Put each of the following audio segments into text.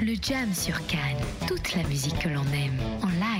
Le Jam sur Cannes, toute la musique que l'on aime en live.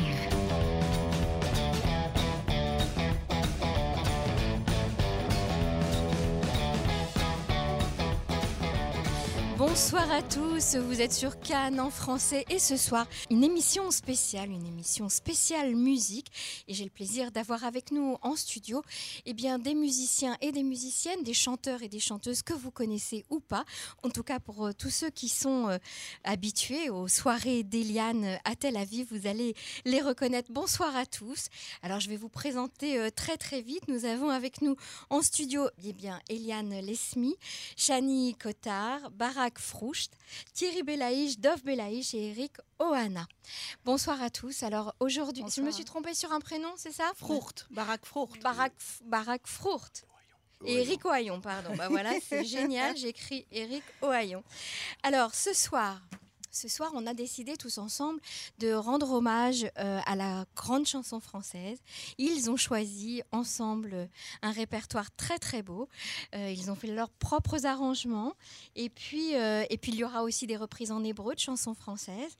Bonsoir à tous, vous êtes sur Cannes en français et ce soir une émission spéciale, une émission spéciale musique et j'ai le plaisir d'avoir avec nous en studio eh bien, des musiciens et des musiciennes, des chanteurs et des chanteuses que vous connaissez ou pas, en tout cas pour euh, tous ceux qui sont euh, habitués aux soirées d'Eliane à Tel Aviv, vous allez les reconnaître. Bonsoir à tous. Alors je vais vous présenter euh, très très vite, nous avons avec nous en studio eh bien, Eliane Lesmi, Chani Cotard, Barak Froucht, Thierry Belaïch, Dov Belaïch et Eric Ohana. Bonsoir à tous. Alors aujourd'hui, je me suis trompée sur un prénom, c'est ça? Froucht, Barak Froucht. Barak, Barak Froucht. Et Eric Ohaillon, pardon. Bah voilà, c'est génial, j'écris Eric Ohaillon. Alors ce soir, ce soir, on a décidé tous ensemble de rendre hommage euh, à la grande chanson française. Ils ont choisi ensemble euh, un répertoire très très beau. Euh, ils ont fait leurs propres arrangements. Et puis, et puis, il y aura aussi des reprises en hébreu de chansons françaises.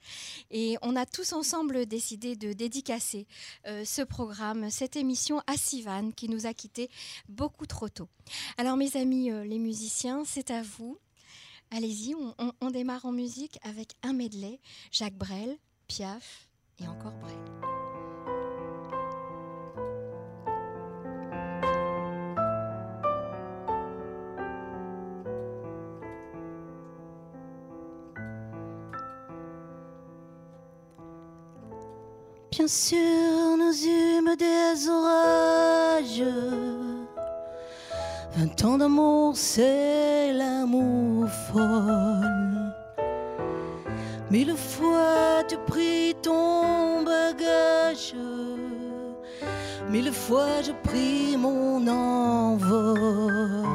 Et on a tous ensemble décidé de dédicacer ce programme, cette émission à Sivan qui nous a quittés beaucoup trop tôt. Alors mes amis les musiciens, c'est à vous. Allez-y, on, démarre en musique avec un medley, Jacques Brel, Piaf et encore Brel. Bien sûr, nous eûmes des orages. Vingt ans d'amour, c'est l'amour folle. Mille fois tu pris ton bagage. Mille fois je pris mon envol.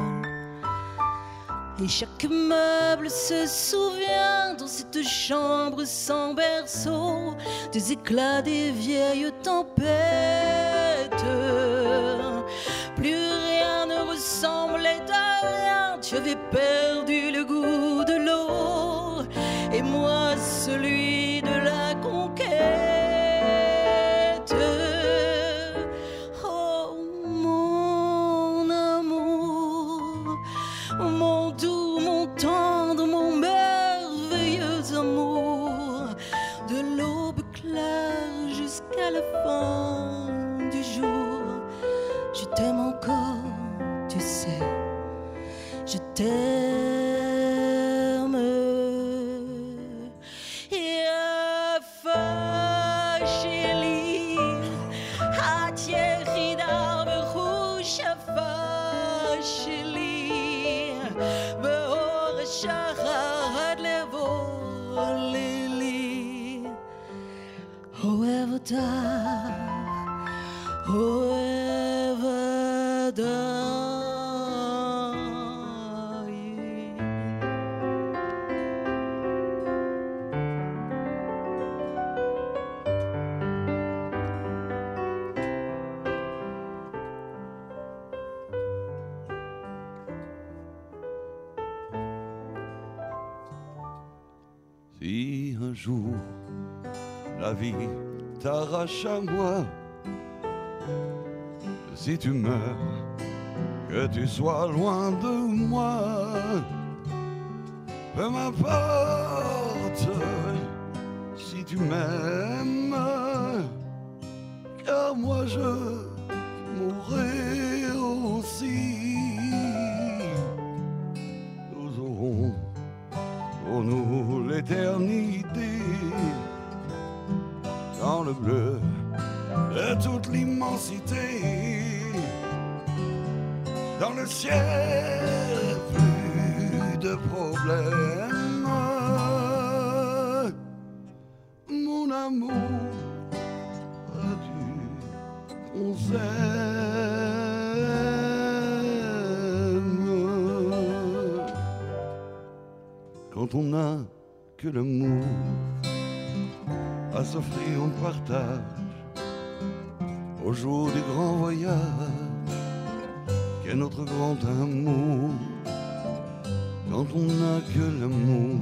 Et chaque meuble se souvient dans cette chambre sans berceau des éclats des vieilles tempêtes. Si un jour la vie t'arrache à moi, si tu meurs, que tu sois loin de moi, peu m'importe si tu m'aimes, car moi je mourrai aussi. L'éternité dans le bleu de toute l'immensité. Dans le ciel plus de problèmes. Mon amour qu'on s'aime quand on n'a que l'amour à s'offrir on partage au jour des grands voyages qu'est notre grand amour quand on n'a que l'amour?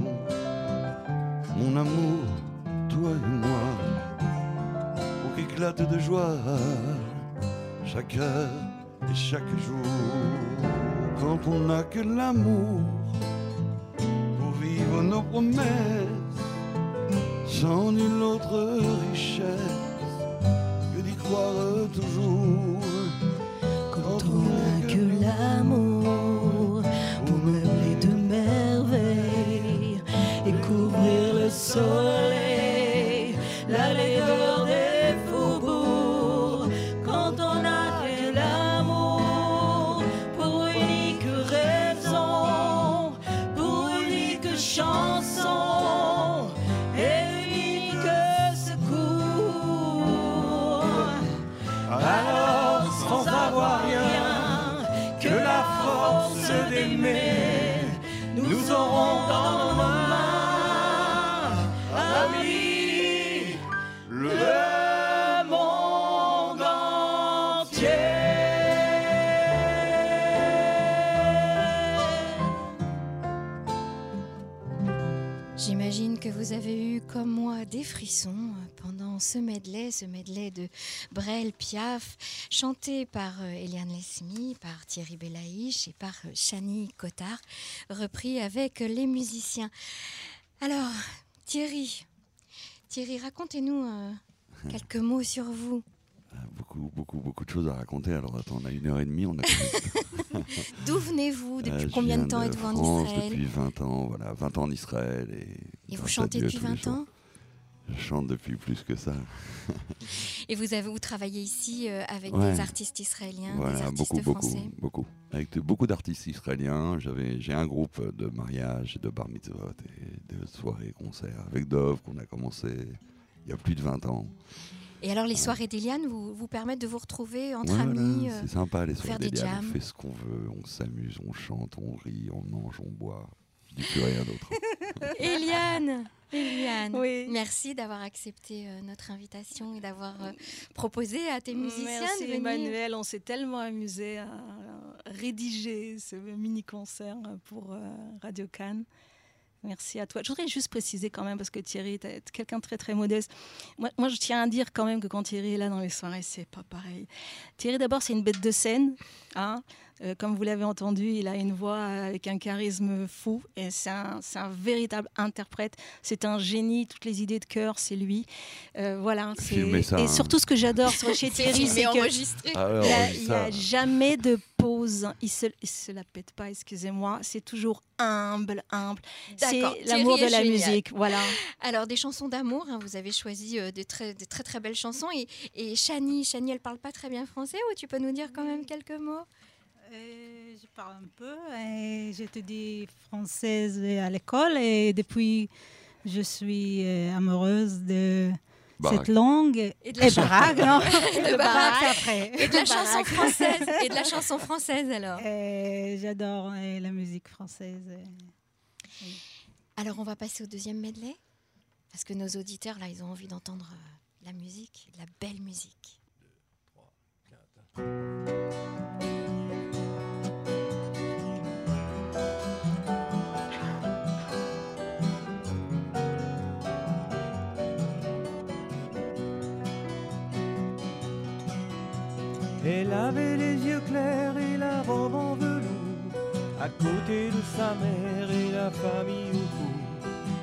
Mon amour, toi et moi, pour qu'éclate de joie chaque heure et chaque jour. Quand on n'a que l'amour promesses, sans nulle autre richesse que d'y croire toujours. Quand on n'a que l'amour pour meubler de merveilles et couvrir le soleil, J'imagine que vous avez eu, comme moi, des frissons euh, pendant ce medley, ce medley de Brel Piaf, chanté par euh, Eliane Lesmy, par Thierry Belaïch et par euh, Chani Cotard, repris avec les musiciens. Alors, Thierry, Thierry, racontez-nous quelques mots sur vous. Beaucoup, beaucoup, beaucoup de choses à raconter. Alors attends, on a une heure et demie. On a D'où venez-vous? Euh, Depuis je combien de temps êtes-vous en Israël? Depuis 20 ans, voilà, 20 ans en Israël. Et, Et vous chantez depuis tous les 20 jours. ans Je chante depuis plus que ça. Et vous, avez, vous travaillez ici euh, avec Ouais. des artistes israéliens, des Voilà, artistes beaucoup, beaucoup, français? beaucoup. Avec de- beaucoup d'artistes israéliens. J'avais, j'ai un groupe de mariage, de bar mitzvot et de soirées, concerts avec Dove qu'on a commencé il y a plus de 20 ans. Et alors, les soirées d'Eliane vous, vous permettent de vous retrouver entre Voilà, amis euh, c'est sympa les faire soirées des. On fait ce qu'on veut, on s'amuse, on chante, on rit, on mange, on boit. Je dis plus rien d'autre. Eliane Eliane, Oui. merci d'avoir accepté euh, notre invitation et d'avoir euh, proposé à tes musiciens Merci de venir. Emmanuel, on s'est tellement amusé à rédiger ce mini-concert pour euh, Radio Cannes. Merci à toi. Je voudrais juste préciser quand même, parce que Thierry est quelqu'un de très très modeste. Moi, moi, je tiens à dire quand même que quand Thierry est là dans les soirées, c'est pas pareil. Thierry, d'abord, c'est une bête de scène. Hein Euh, comme vous l'avez entendu, il a une voix avec un charisme fou et c'est un, c'est un véritable interprète. C'est un génie. Toutes les idées de cœur, c'est lui. Euh, voilà. ça, et hein. surtout, ce que j'adore sur- chez Thierry, c'est mais que enregistré. Alors, il n'y a jamais de pause. Il se, il se la pète pas, excusez-moi. C'est toujours humble, humble. C'est l'amour de la génial. musique. Voilà. Alors, des chansons d'amour, hein, vous avez choisi euh, de, très, très très belles chansons. Et, et Chani, Chani, elle parle pas très bien français ou tu peux nous dire quand même quelques mots? Euh, je parle un peu et j'étudie française à l'école et depuis je suis euh, amoureuse de. Cette langue Et de la et chanson. baraque, non De Le baraque. baraque après. Et de la chanson française. Et de la chanson française alors. Et J'adore euh, la musique française. Alors, on va passer au deuxième medley parce que nos auditeurs là, ils ont envie d'entendre euh, la musique, de la belle musique. Elle avait les yeux clairs et la robe en velours, à côté de sa mère et la famille autour.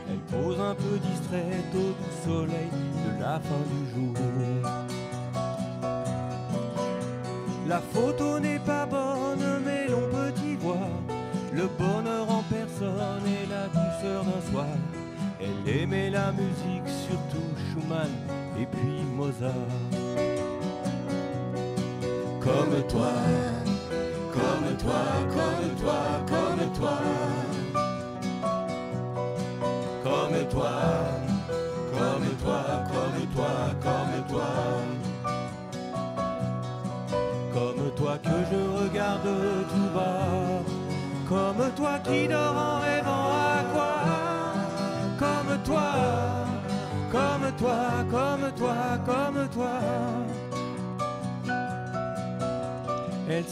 Elle pose un peu distraite au doux soleil de la fin du jour. La photo n'est pas bonne, mais l'on peut y voir le bonheur en personne et la douceur d'un soir. Elle aimait la musique, surtout Schumann et puis Mozart comme toi, comme toi, comme toi, comme toi,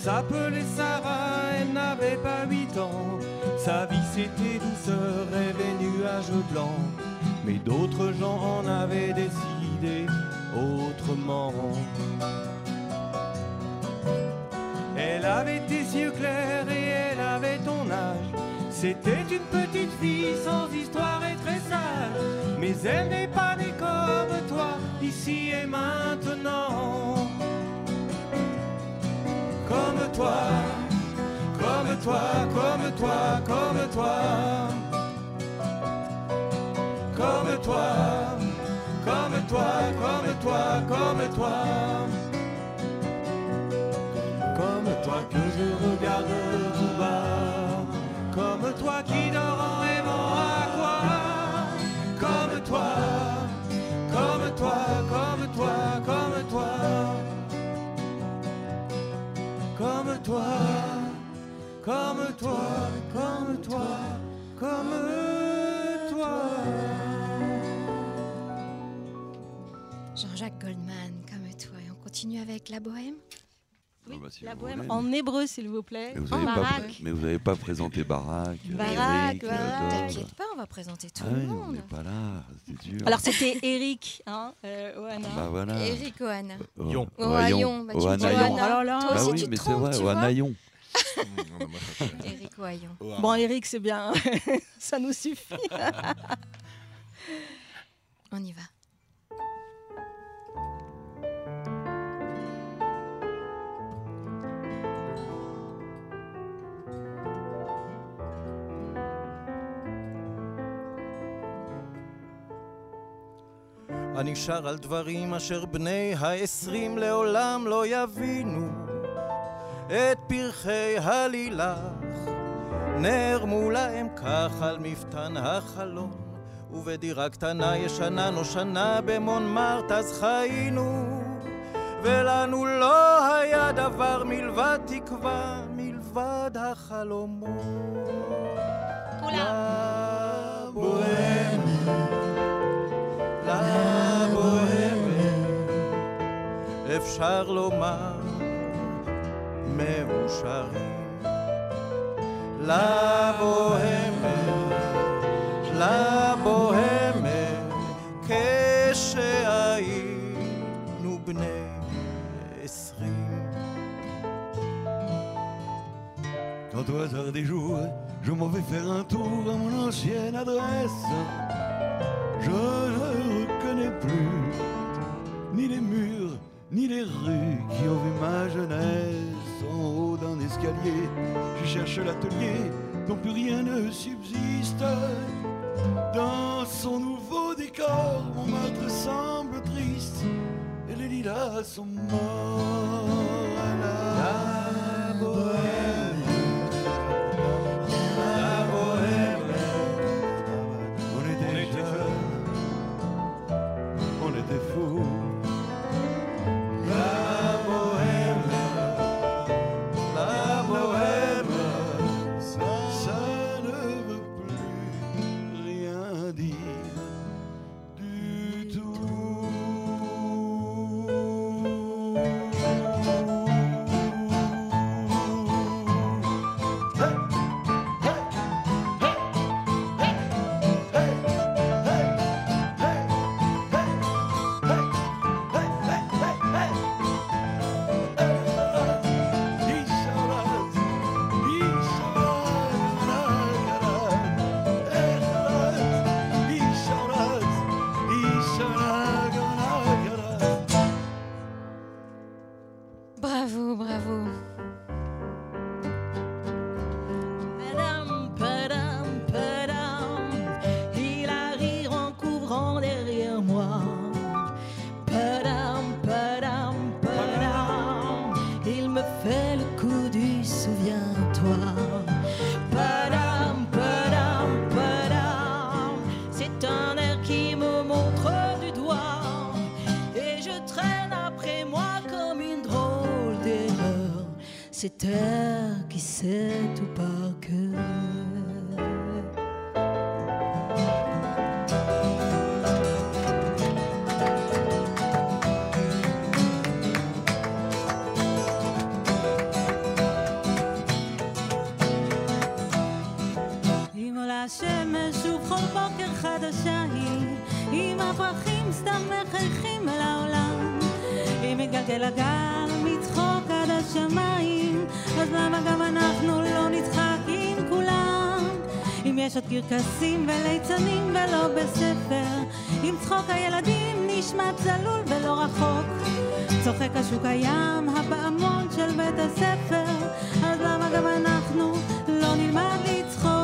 s'appelait Sarah, elle n'avait pas huit ans. Sa vie c'était douceur, rêve et nuages blancs. mais d'autres gens en avaient décidé autrement. Elle avait tes yeux clairs et elle avait ton âge. C'était une petite fille sans histoire et très sage. Mais elle n'est pas née comme toi, ici et maintenant. Comme toi, comme toi, comme toi, comme toi. Comme toi, comme toi, comme toi, comme toi. Comme toi que je regarde tout bas. Comme toi qui dort toi, comme toi, comme toi, comme toi. Jean-Jacques Goldman, comme toi. Et on continue avec la bohème Oui, Ah bah, si la bohème voulez. en hébreu, s'il vous plaît. Mais vous En n'avez pas, pas présenté Barak, Barak. Theodore. T'inquiète pas, on va présenter tout Ah le oui, on monde. n'est pas là, c'est dur. Alors c'était Eric, hein, euh, Oana. bah voilà. Eric Oana. Oh, Yon. oh, Ohayon, bah, dis Ohanayon. Oana. Alors là, Toi Bah aussi, oui, tu mais c'est vrai, tu vois. Ohanayon. Eric Ohayon. Bon, Eric, c'est bien, ça nous suffit. On y va. אני שר על דברים אשר בני העשרים לעולם לא יבינו. את פרחי הלילך נערמו להם כך על מפתן החלון ובדירה קטנה ישנה נושנה במונמרט אז חיינו. ולנו לא היה דבר מלבד תקווה מלבד החלומות. La bohème, אפשר לומר מאושרים. לבוהמת, לבוהמת, כשהיינו בני עשרים. Quand au hasard des jours, je m'en vais faire un tour à mon ancienne adresse, je ni les murs, ni les rues qui ont vu ma jeunesse. En haut d'un escalier, je cherche l'atelier dont plus rien ne subsiste. Dans son nouveau décor, mon maître semble triste et les lilas sont morts. Il me lâchait mes souffrances בכל בוקר חדשה היא, עם הפרחים סתם מחייכים אל העולם. אם מגלגל הגל מצחוק עד השמיים, אז למה גם אנחנו לא נצחק עם כולם? אם יש עוד קרקסים וליצנים ולא בספר, אם צחוק הילדים נשמע צלול ולא רחוק. צוחק השוק הים, הפעמון של בית הספר, אז למה גם אנחנו לא נלמד לצחוק?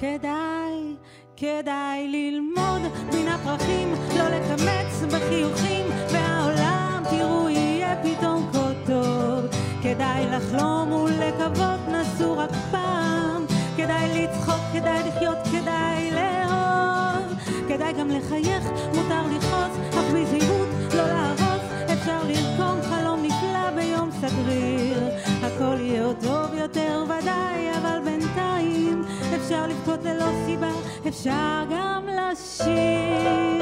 כדאי, כדאי ללמוד מן הפרחים, לא לקמץ בחיוכים, והעולם תראו יהיה פתאום כה טוב. כדאי לחלום ולקוות נסו רק פעם, כדאי לצחוק, כדאי לחיות, כדאי לאהוב. כדאי גם לחייך, מותר לכעוס, אך בזהירות לא להרוס, אפשר לרקום חלום נפלא ביום סגריר. הכל יהיה עוד טוב יותר ודאי, אפשר לבכות ללא סיבה, אפשר גם לשיר.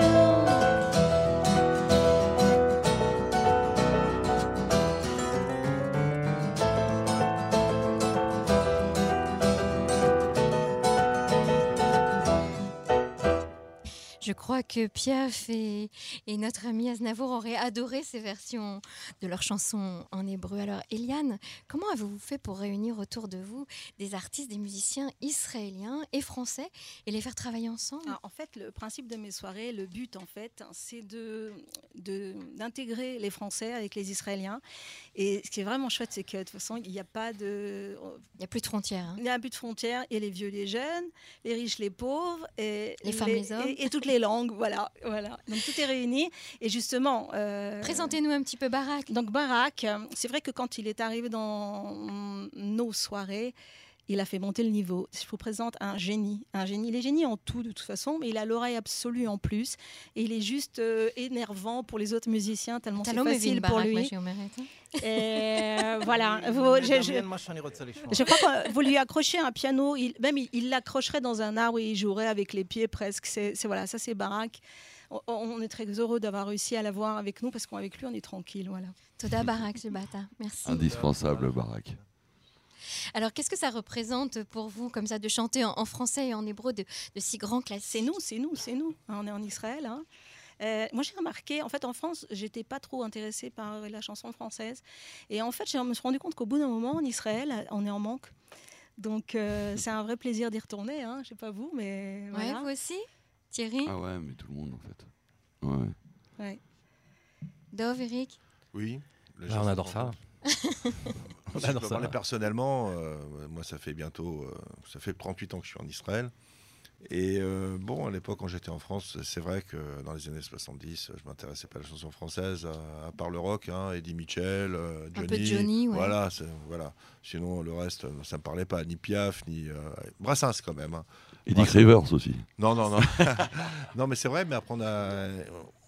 Je crois que Piaf et, et notre ami Aznavour auraient adoré ces versions de leurs chansons en hébreu. Alors, Eliane, comment avez-vous fait pour réunir autour de vous des artistes, des musiciens israéliens et français et les faire travailler ensemble? Alors, en fait, le principe de mes soirées, le but, en fait, c'est de, d'intégrer les Français avec les Israéliens. Et ce qui est vraiment chouette, c'est que de toute façon, il n'y a pas de, Il n'y a plus de frontières. hein. il n'y a plus de frontières. A les vieux, les jeunes, les riches, les pauvres, et Les femmes, les hommes. et, et toutes les langues. Voilà, voilà. Donc tout est réuni. Et justement, euh, Présentez-nous un petit peu Barak. donc Barak, c'est vrai que quand il est arrivé dans nos soirées, il a fait monter le niveau. Je vous présente un génie, un génie. Il est génie en tout de toute façon, mais il a l'oreille absolue en plus. Et il est juste euh, énervant pour les autres musiciens tellement c'est facile pour lui. Et euh, voilà. Vous- je, je- je crois que vous lui accrochez un piano, il, même il l'accrocherait dans un arbre et il jouerait avec les pieds presque. C'est c'est- voilà, ça c'est Barak. On, on est très heureux d'avoir réussi à l'avoir avec nous parce qu'avec lui on est tranquille. Voilà. Toda Barak, Zubata. Merci. Indispensable, Barak. Alors, qu'est-ce que ça représente pour vous, comme ça, de chanter en, en français et en hébreu de, de si grands classiques C'est nous, c'est nous, c'est nous. Hein, On est en Israël. hein. Euh, moi, j'ai remarqué, en fait, en France, j'étais pas trop intéressée par la chanson française. Et en fait, je me suis rendu compte qu'au bout d'un moment, en Israël, on est en manque. Donc, euh, c'est un vrai plaisir d'y retourner. Hein. Je sais pas vous, mais Ouais, voilà. vous aussi Thierry Ah ouais, mais tout le monde en fait. Ouais. Ouais. Dov, Eric Oui. Là, on adore ça. On adore ça. parler personnellement, euh, moi ça fait bientôt, euh, ça fait 38 ans que je suis en Israël. Et euh, bon, à l'époque, quand j'étais en France, c'est vrai que dans les années 70, je m'intéressais pas à la chanson française, à, à part le rock, hein, Eddie Mitchell, euh, Un Johnny. peu Johnny, ouais. Voilà, voilà. Sinon, le reste, ça me parlait pas, ni Piaf, ni euh, Brassens quand même. hein. Et Dick Rivers aussi. Non, non, non. non, mais c'est vrai, mais après, on a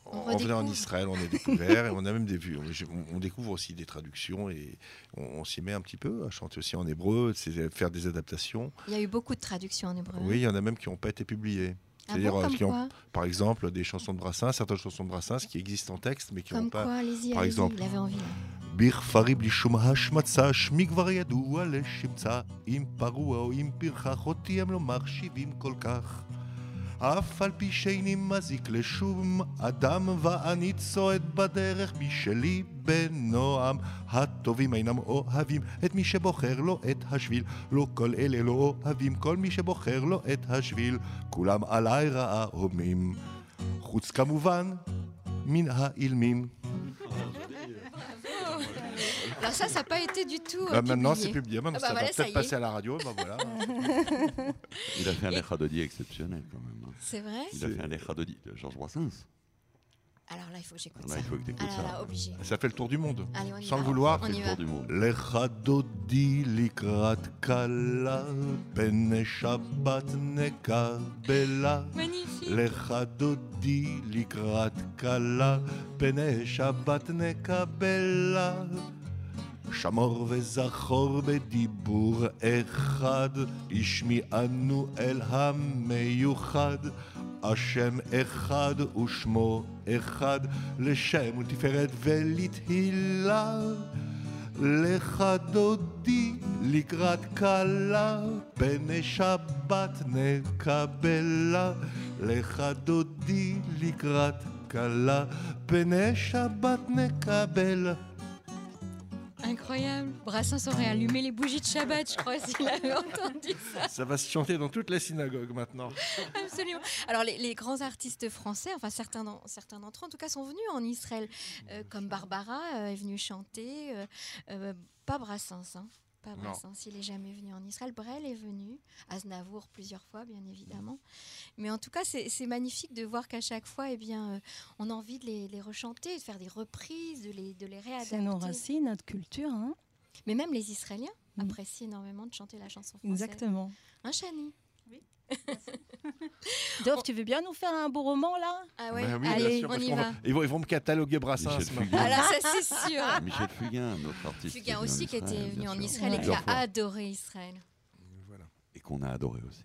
On On, venait en redécouvre. Israël, on a découvert et on a même des vues. On, on découvre aussi des traductions et on, on s'y met un petit peu à chanter aussi en hébreu, c'est faire des adaptations. Il y a eu beaucoup de traductions en hébreu. Oui, il y en a même qui n'ont pas été publiées. Ah C'est-à-dire, bon, euh, comme qui ont, quoi par exemple, des chansons de Brassens, certaines chansons de Brassens qui existent en texte, mais qui n'ont Comme pas. quoi, allez-y, par allez-y, exemple. il avait envie. là. בכפרי בלי שום השמצה, שמי כבר ידוע לשמצה. אם פרוע או אם פרחח, אותי הם לא מחשיבים כל כך. אף על פי שאיני מזיק לשום אדם, ואני צועד בדרך משלי בנועם. הטובים אינם אוהבים את מי שבוחר לו את השביל. לא כל אלה לא אוהבים כל מי שבוחר לו את השביל. כולם עליי רעה הומים. חוץ כמובן מן האילמים. Alors ça, ça n'a pas été du tout. Euh, bah maintenant, c'est publié. Même ah bah ça voilà, va peut-être passer à la radio. Bah voilà. Il a fait un Lechadodi exceptionnel quand même. Hein. C'est vrai Il a fait un Lechadodi de Georges Brassens. Alors là, il faut que j'écoute ça. Il faut que Alors ah ça. Là, obligé. Ça fait le tour du monde. Allez, Sans va. le vouloir. On y va. L'echadodi likrat kala bene shabbat nekabela. Magnifique. L'echadodi likrat kala bene shabbat nekabela. שמור וזכור בדיבור אחד, השמיענו אל המיוחד. השם אחד ושמו אחד, לשם ולתפארת ולתהילה. לך דודי לקראת כלה, פני שבת נקבלה. לך דודי לקראת כלה, פני שבת נקבלה. Incroyable. Brassens aurait allumé les bougies de Shabbat, je crois, s'il avait entendu ça. Ça va se chanter dans toutes les synagogues maintenant. Absolument. Alors, les, les grands artistes français, enfin certains certains d'entre eux en tout cas, sont venus en Israël, euh, comme Barbara euh, est venue chanter. euh, pas Brassens, hein. Pas Non. Brassens, il est jamais venu en Israël. Brel est venu, Aznavour plusieurs fois, bien évidemment. Mais en tout cas, c'est magnifique de voir qu'à chaque fois, eh bien, euh, on a envie de les, les rechanter, de faire des reprises, de les, de les réadapter. C'est nos racines, notre culture. hein. Mais même les Israéliens apprécient énormément de chanter la chanson française. Exactement. Hein, Chani Dov, tu veux bien nous faire un beau roman là? Ah ouais, Ben oui, bien allez, sûr, on y va. Ils vont, ils vont me cataloguer Brassens. Michel maintenant. Fugain. Ah là, ça c'est sûr. Michel Fugain, notre artiste. Fugain aussi qui était Israël, venu en sûr. Israël et qui a adoré Israël. Voilà. Et qu'on a adoré aussi.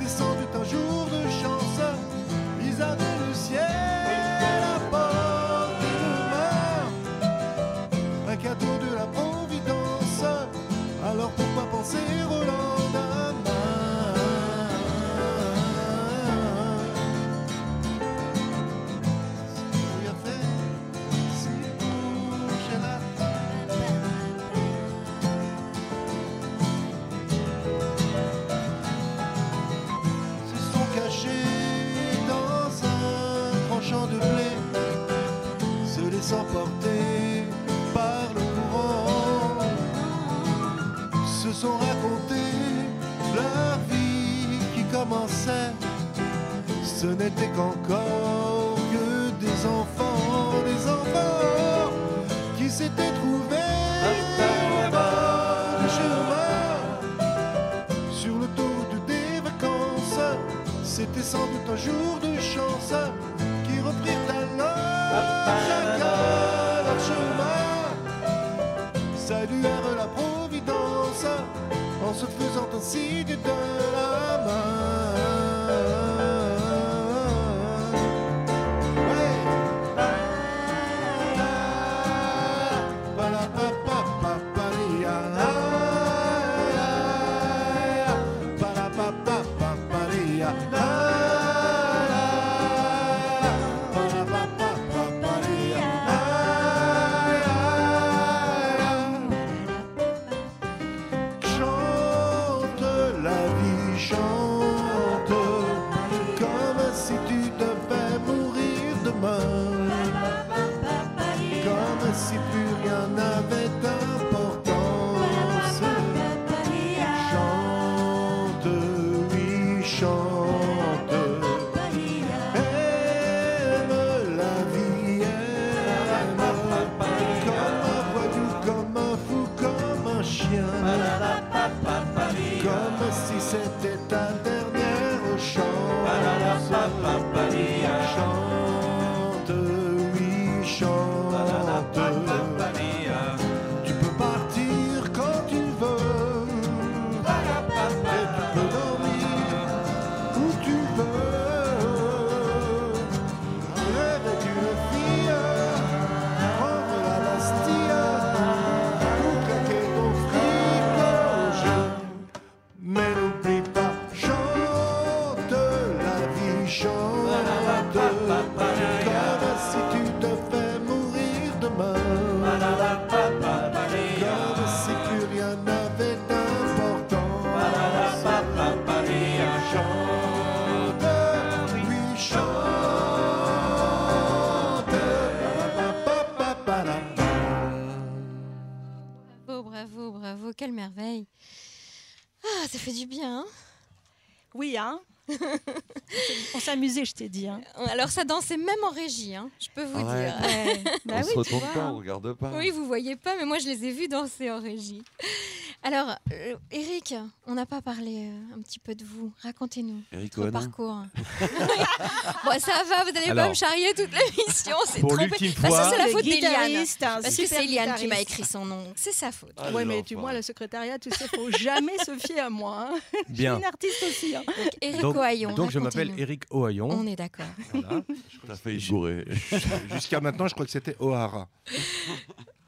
Doute un jour de chance. Ils avaient le ciel à portée de main, un cadeau de la Providence. Alors pourquoi penser au se sont raconté leur vie qui commençait. Ce n'était qu'encore que des enfants, des enfants qui s'étaient trouvés bord du chemin sur le de des vacances. C'était sans doute un jour de chance qui reprirent alors chacun se faisant un bravo, bravo, quelle merveille. Ah, ça fait du bien. Hein oui, hein On s'amusait, je t'ai dit. Hein. Alors ça dansait même en régie, hein, je peux vous Arrête. dire. Ouais. Bah on oui, se retourne pas, hein. on regarde pas. Oui, vous voyez pas, mais moi je les ai vus danser en régie. Alors, euh, Eric, on n'a pas parlé euh, un petit peu de vous. Racontez-nous Eric votre parcours. bon, ça va, vous n'allez pas me charrier toute l'émission. C'est trop l'ultime Parce que fois- c'est la faute d'Eliane. Parce que c'est Eliane qui m'a écrit son nom. C'est sa faute. Ah, les mais tu vois, le secrétariat, tu sais, faut jamais se fier à moi. hein. Je suis Bien. une artiste aussi. hein. Donc, Eric Donc, Ohaillon, donc je m'appelle. Eric Ohaillon. On est d'accord. Voilà. T'as failli te bourrer. Jusqu'à maintenant, je crois que c'était O'Hara.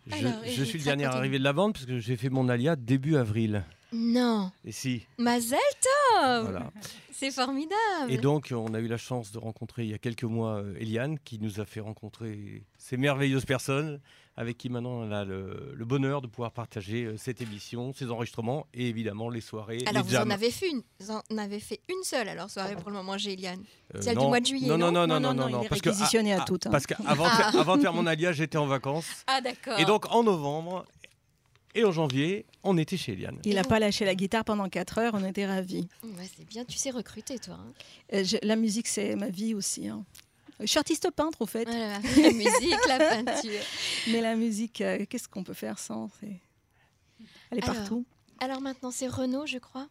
Je, Alors, je suis le dernier arrivé de la vente parce que j'ai fait mon alia début avril. Non, Et si, Mazel Tov voilà. C'est formidable. Et donc, on a eu la chance de rencontrer il y a quelques mois euh, Eliane, qui nous a fait rencontrer ces merveilleuses personnes, avec qui maintenant on a le, le bonheur de pouvoir partager euh, cette émission, ces enregistrements et évidemment les soirées. Alors, les vous en avez fait une, vous en avez fait une seule alors soirée pour le moment, j'ai Eliane. Euh, celle du mois de juillet, Non, non, non non, non, Non, non, parce que réquisitionné à ah, toutes, hein. Parce qu'avant de, faire- avant de faire mon alia, j'étais en vacances. Ah d'accord. Et donc en novembre et en janvier, on était chez Eliane. Il n'a pas lâché la guitare pendant 4 heures, on était ravis. Ouais, c'est bien, tu sais recruter toi. hein. Euh, je- la musique, c'est ma vie aussi. hein. Je suis artiste peintre, au fait. Voilà, la musique, la peinture. Mais la musique, euh, qu'est-ce qu'on peut faire sans Elle est Alors, partout. Alors maintenant, c'est Renaud, je crois.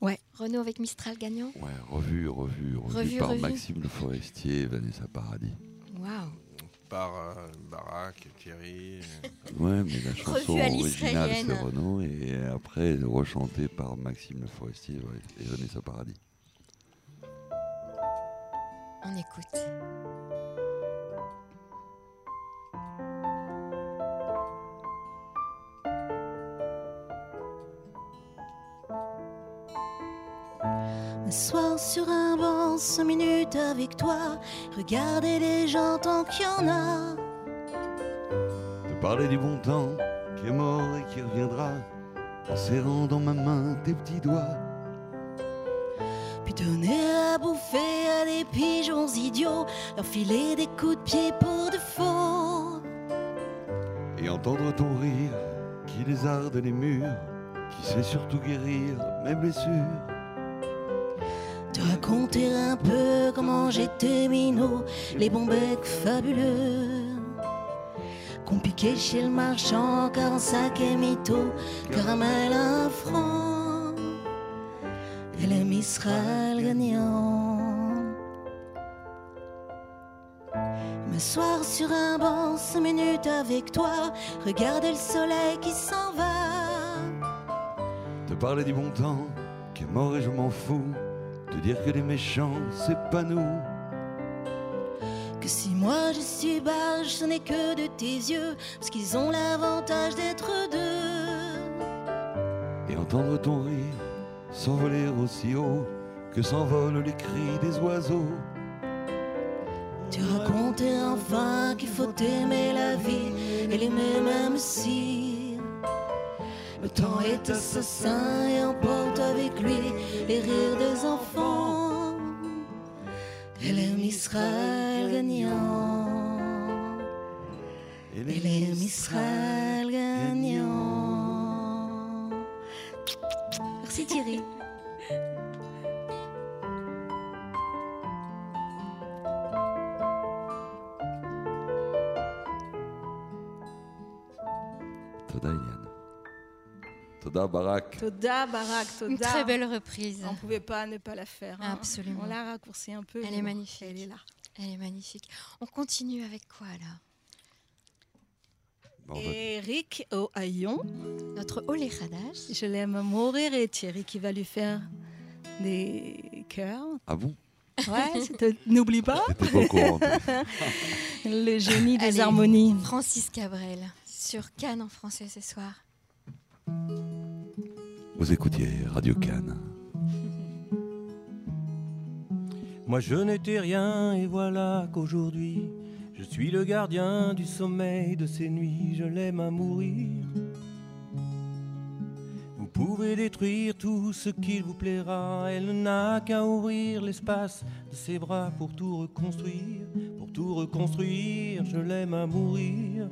Ouais. Renaud avec Mistral gagnant. Ouais, revu, revu, revu, Revu, par. Maxime Le Forestier et Vanessa Paradis. Waouh. Par euh, Barack, Thierry. Ouais, mais la chanson originale, c'est Renaud, et après, rechantée par Maxime Le Forestier et Vanessa Paradis. On écoute. M'asseoir sur un banc, cinq minutes avec toi, regarder les gens tant qu'il y en a. Te parler du bon temps qui est mort et qui reviendra, en serrant dans ma main tes petits doigts. Donner à bouffer à des pigeons idiots, leur filer des coups de pied pour de faux. et entendre ton rire qui lézarde les murs, qui sait surtout guérir mes blessures. Te raconter un peu comment j'étais minot, les bons becs fabuleux. Qu'on piquait chez le marchand, 45 et mytho, caramel un franc. Le Mistral gagnant. M'asseoir sur un banc, cinq minutes avec toi, regarder le soleil qui s'en va. Te parler du bon temps qui est mort et je m'en fous. Te dire que les méchants, c'est pas nous. Que si moi je suis barge, ce n'est que de tes yeux, parce qu'ils ont l'avantage d'être deux. Et entendre ton rire s'envoler aussi haut que s'envolent les cris des oiseaux. Tu racontais enfin qu'il faut aimer la vie et l'aimer même si le temps est assassin et emporte avec lui les rires des enfants et les Mistral gagnants Et les Mistral gagnants. Merci Thierry. Toda Eliane. Toda Barak. Toda, Barak, Toda. Une très belle reprise. On ne pouvait pas ne pas la faire. hein. Absolument. On l'a raccourci un peu. Elle est magnifique. Elle est là. Elle est magnifique. On continue avec quoi va- Eric Ohaillon, Notre Olé Khadash. je l'aime mourir et Thierry qui va lui faire des cœurs. Ah bon? Ouais, n'oublie pas pas au courant. toi. le génie des Allez. harmonies. Francis Cabrel sur Cannes en français ce soir. Vous écoutiez Radio Cannes. Moi je n'étais rien et voilà qu'aujourd'hui je suis le gardien du sommeil de ces nuits, je l'aime à mourir. Vous pouvez détruire tout ce qu'il vous plaira, elle n'a qu'à ouvrir l'espace de ses bras pour tout reconstruire, pour tout reconstruire, je l'aime à mourir.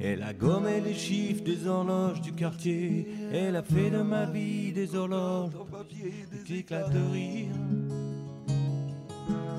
Elle a gommé les chiffres des horloges du quartier. Elle a fait de ma vie des horloges qui éclatent de rire.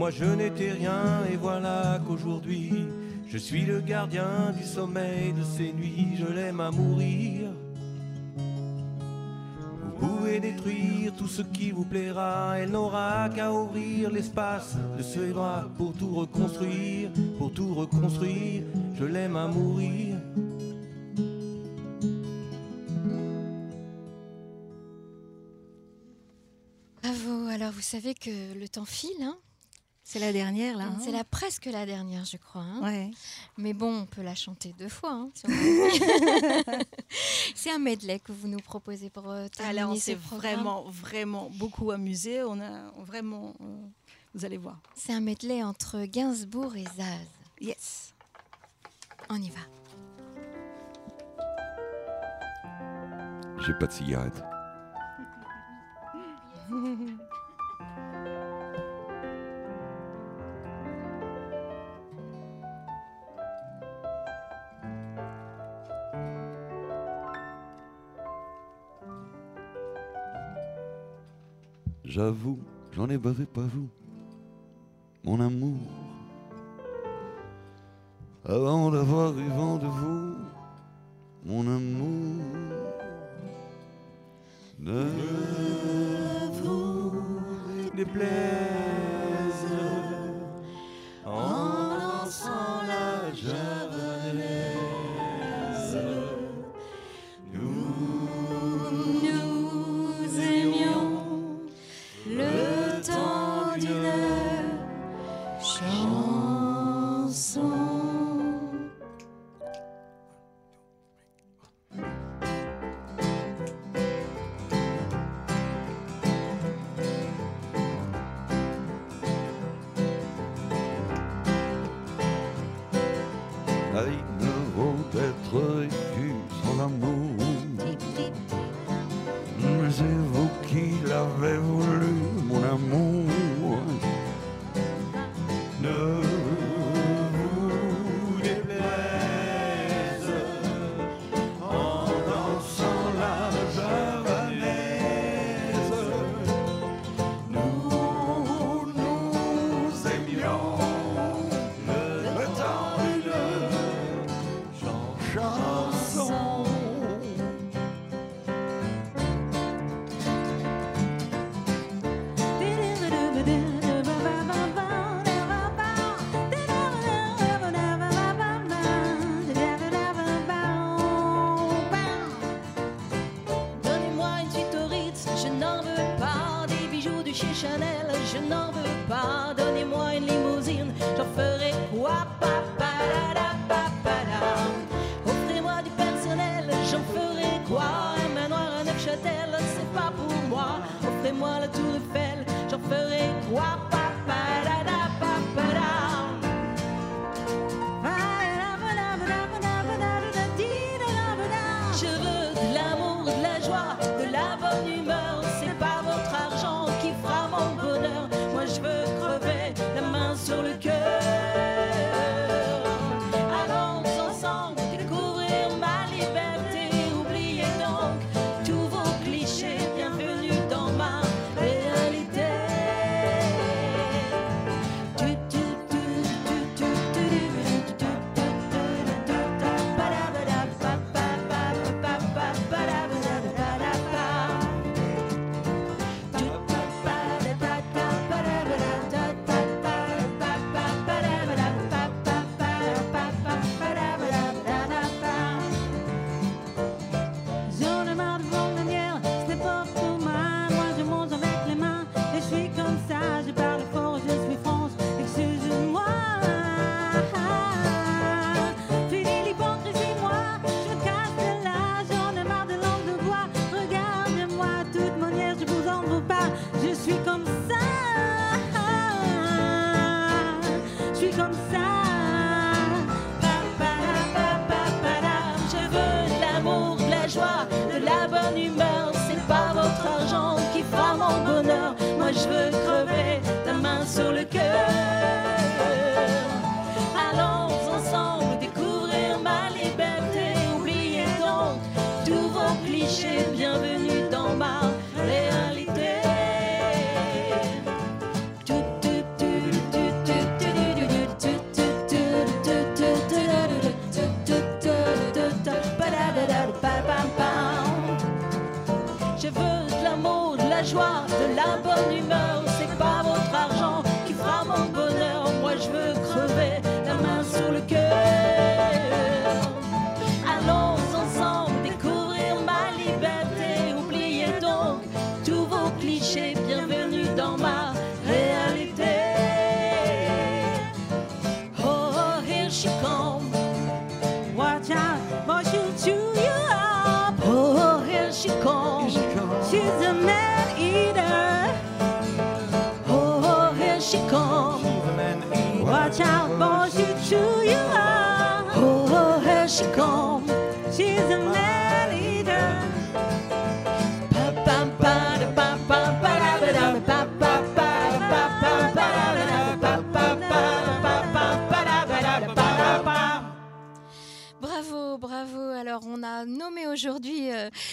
Moi je n'étais rien et voilà qu'aujourd'hui je suis le gardien du sommeil de ces nuits, je l'aime à mourir. Vous pouvez détruire tout ce qui vous plaira, elle n'aura qu'à ouvrir l'espace de ses bras pour tout reconstruire, pour tout reconstruire, je l'aime à mourir. Bravo. Alors, vous savez que le temps file. hein? C'est la dernière là. hein C'est la, presque la dernière, je crois. hein. Ouais. Mais bon, on peut la chanter deux fois. hein, si. C'est un medley que vous nous proposez pour euh, terminer Alors on s'est vraiment, vraiment beaucoup amusé. On a vraiment, euh, vous allez voir. C'est un medley entre Gainsbourg et Zaz. Yes. On y va. J'ai pas de cigarette. J'avoue, j'en ai bavé pas vous, mon amour. Avant d'avoir eu vent de vous, mon amour. Ne vous déplaise en dansant chanson.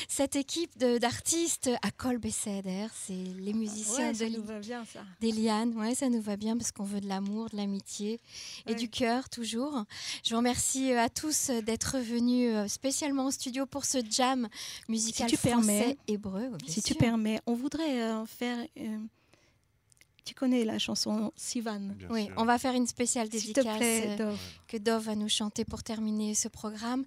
Cette équipe de- d'artistes à Col Besseder. C'est les musiciens Ouais, ça de nous va bien ça. d'Eliane. Ouais, ça nous va bien parce qu'on veut de l'amour, de l'amitié et Ouais. du cœur toujours. Je vous remercie euh, à tous euh, d'être venus euh, spécialement au studio pour ce jam musical tu permets, français hébreu. Si tu permets, on voudrait euh, faire. euh, tu connais la chanson Sivan Bien Oui, sûr. on va faire une spéciale S'il te dédicace plaît, euh, Dov. que Dove va nous chanter pour terminer ce programme.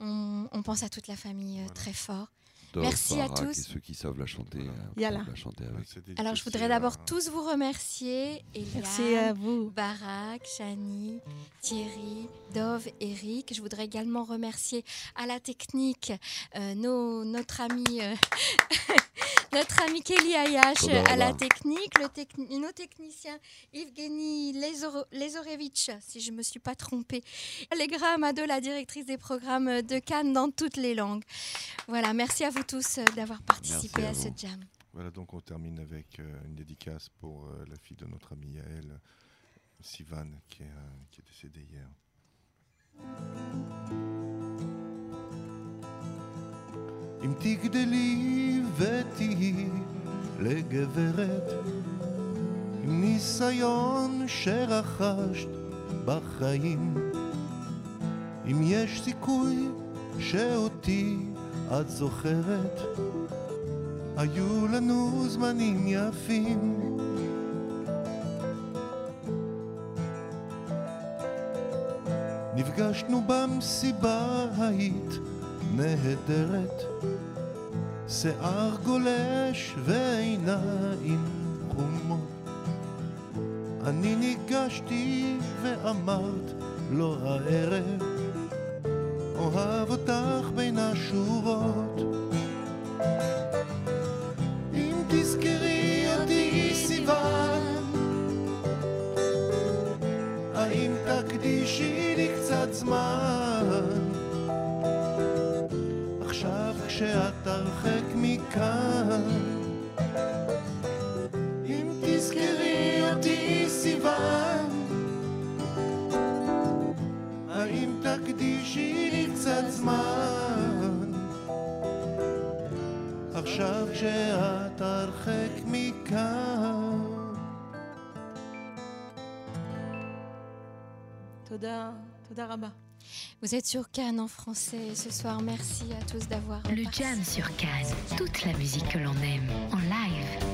On, on pense à toute la famille euh, Voilà. très fort. Dov, Merci à Barak tous. Et ceux qui savent la chanter, Yalla. peuvent la chanter avec. Alors, je voudrais d'abord à- tous vous remercier. Merci à vous. Barak, Chani, Thierry, Dove, Eric. Je voudrais également remercier à la technique euh, nos, notre ami, euh, notre ami Kelly Ayash à la technique, le techni- nos techniciens Evgeny Lezorevitch, si je ne me suis pas trompée, Allegra Amado, la directrice des programmes de Cannes dans toutes les langues. Voilà, merci à vous tous euh, d'avoir participé Merci à à, ce jam. Voilà, donc on termine avec euh, une dédicace pour euh, la fille de notre ami Yael, Sivan, qui est, qui est décédée hier. אם תגדלי ותהי לגברת עם ניסיון שרכשת בחיים אם יש סיכוי שאותי את זוכרת היו לנו זמנים יפים. נפגשנו במסיבה היית נהדרת שיער גולש ועיניים חומות. אני ניגשתי ואמרת לא הערב אוהב אותך בין השורות. אם תזכרי אותי סיוון האם תקדישי לי קצת זמן? עכשיו כשאת הרחק מכאן אם תזכרי אותי סיוון האם תקדישי לי קצת זמן? עכשיו כשאת הרחק מכאן. תודה, תודה רבה. Vous êtes sur Cannes en français et ce soir, merci à tous d'avoir Le jam sur Cannes, toute la musique que l'on aime, en live.